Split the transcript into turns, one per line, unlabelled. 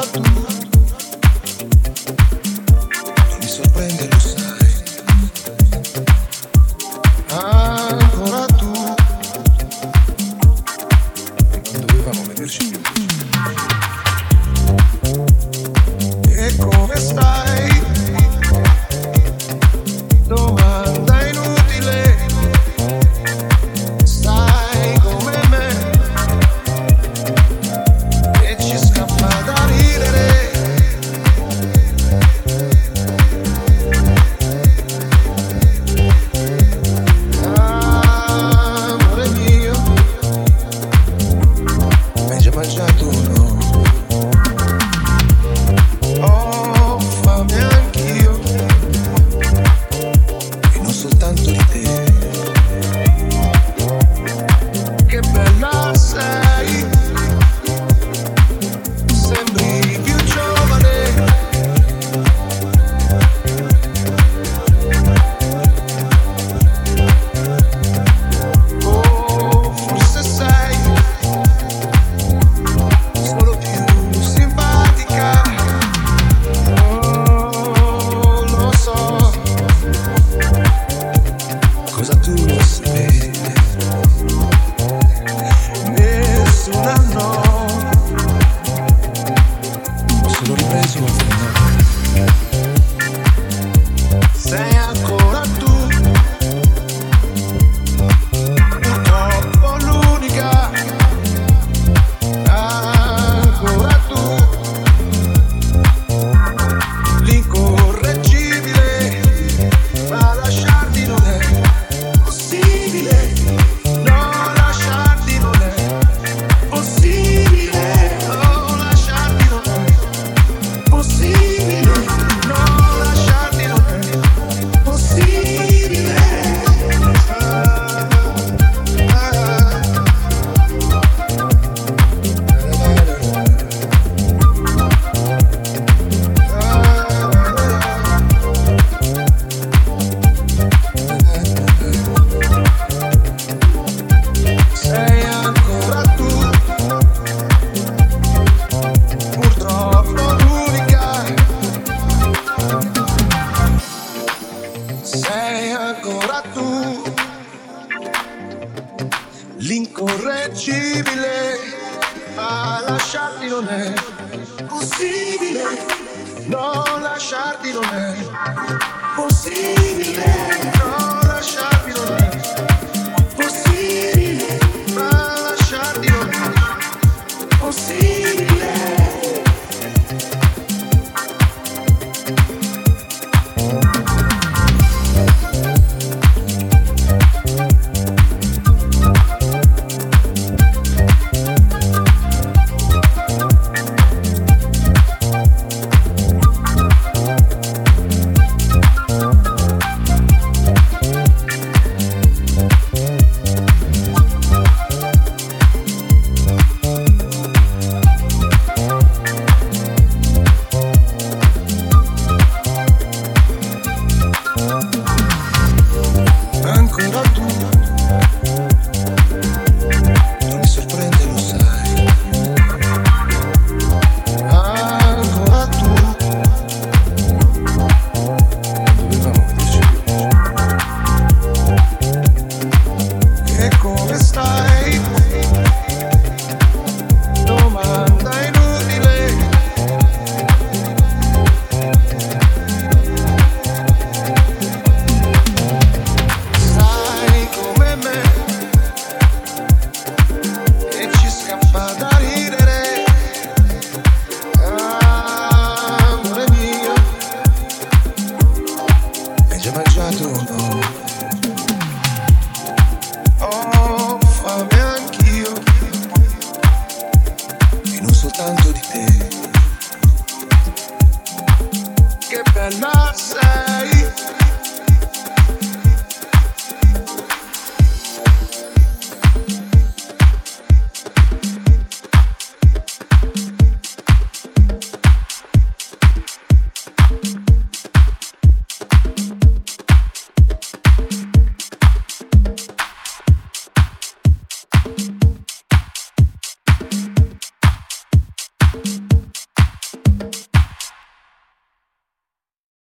not up. tudo você. ancora tu, l'incorreggibile, ma lasciarti non è possibile, non lasciarti non è possibile. No. And I said.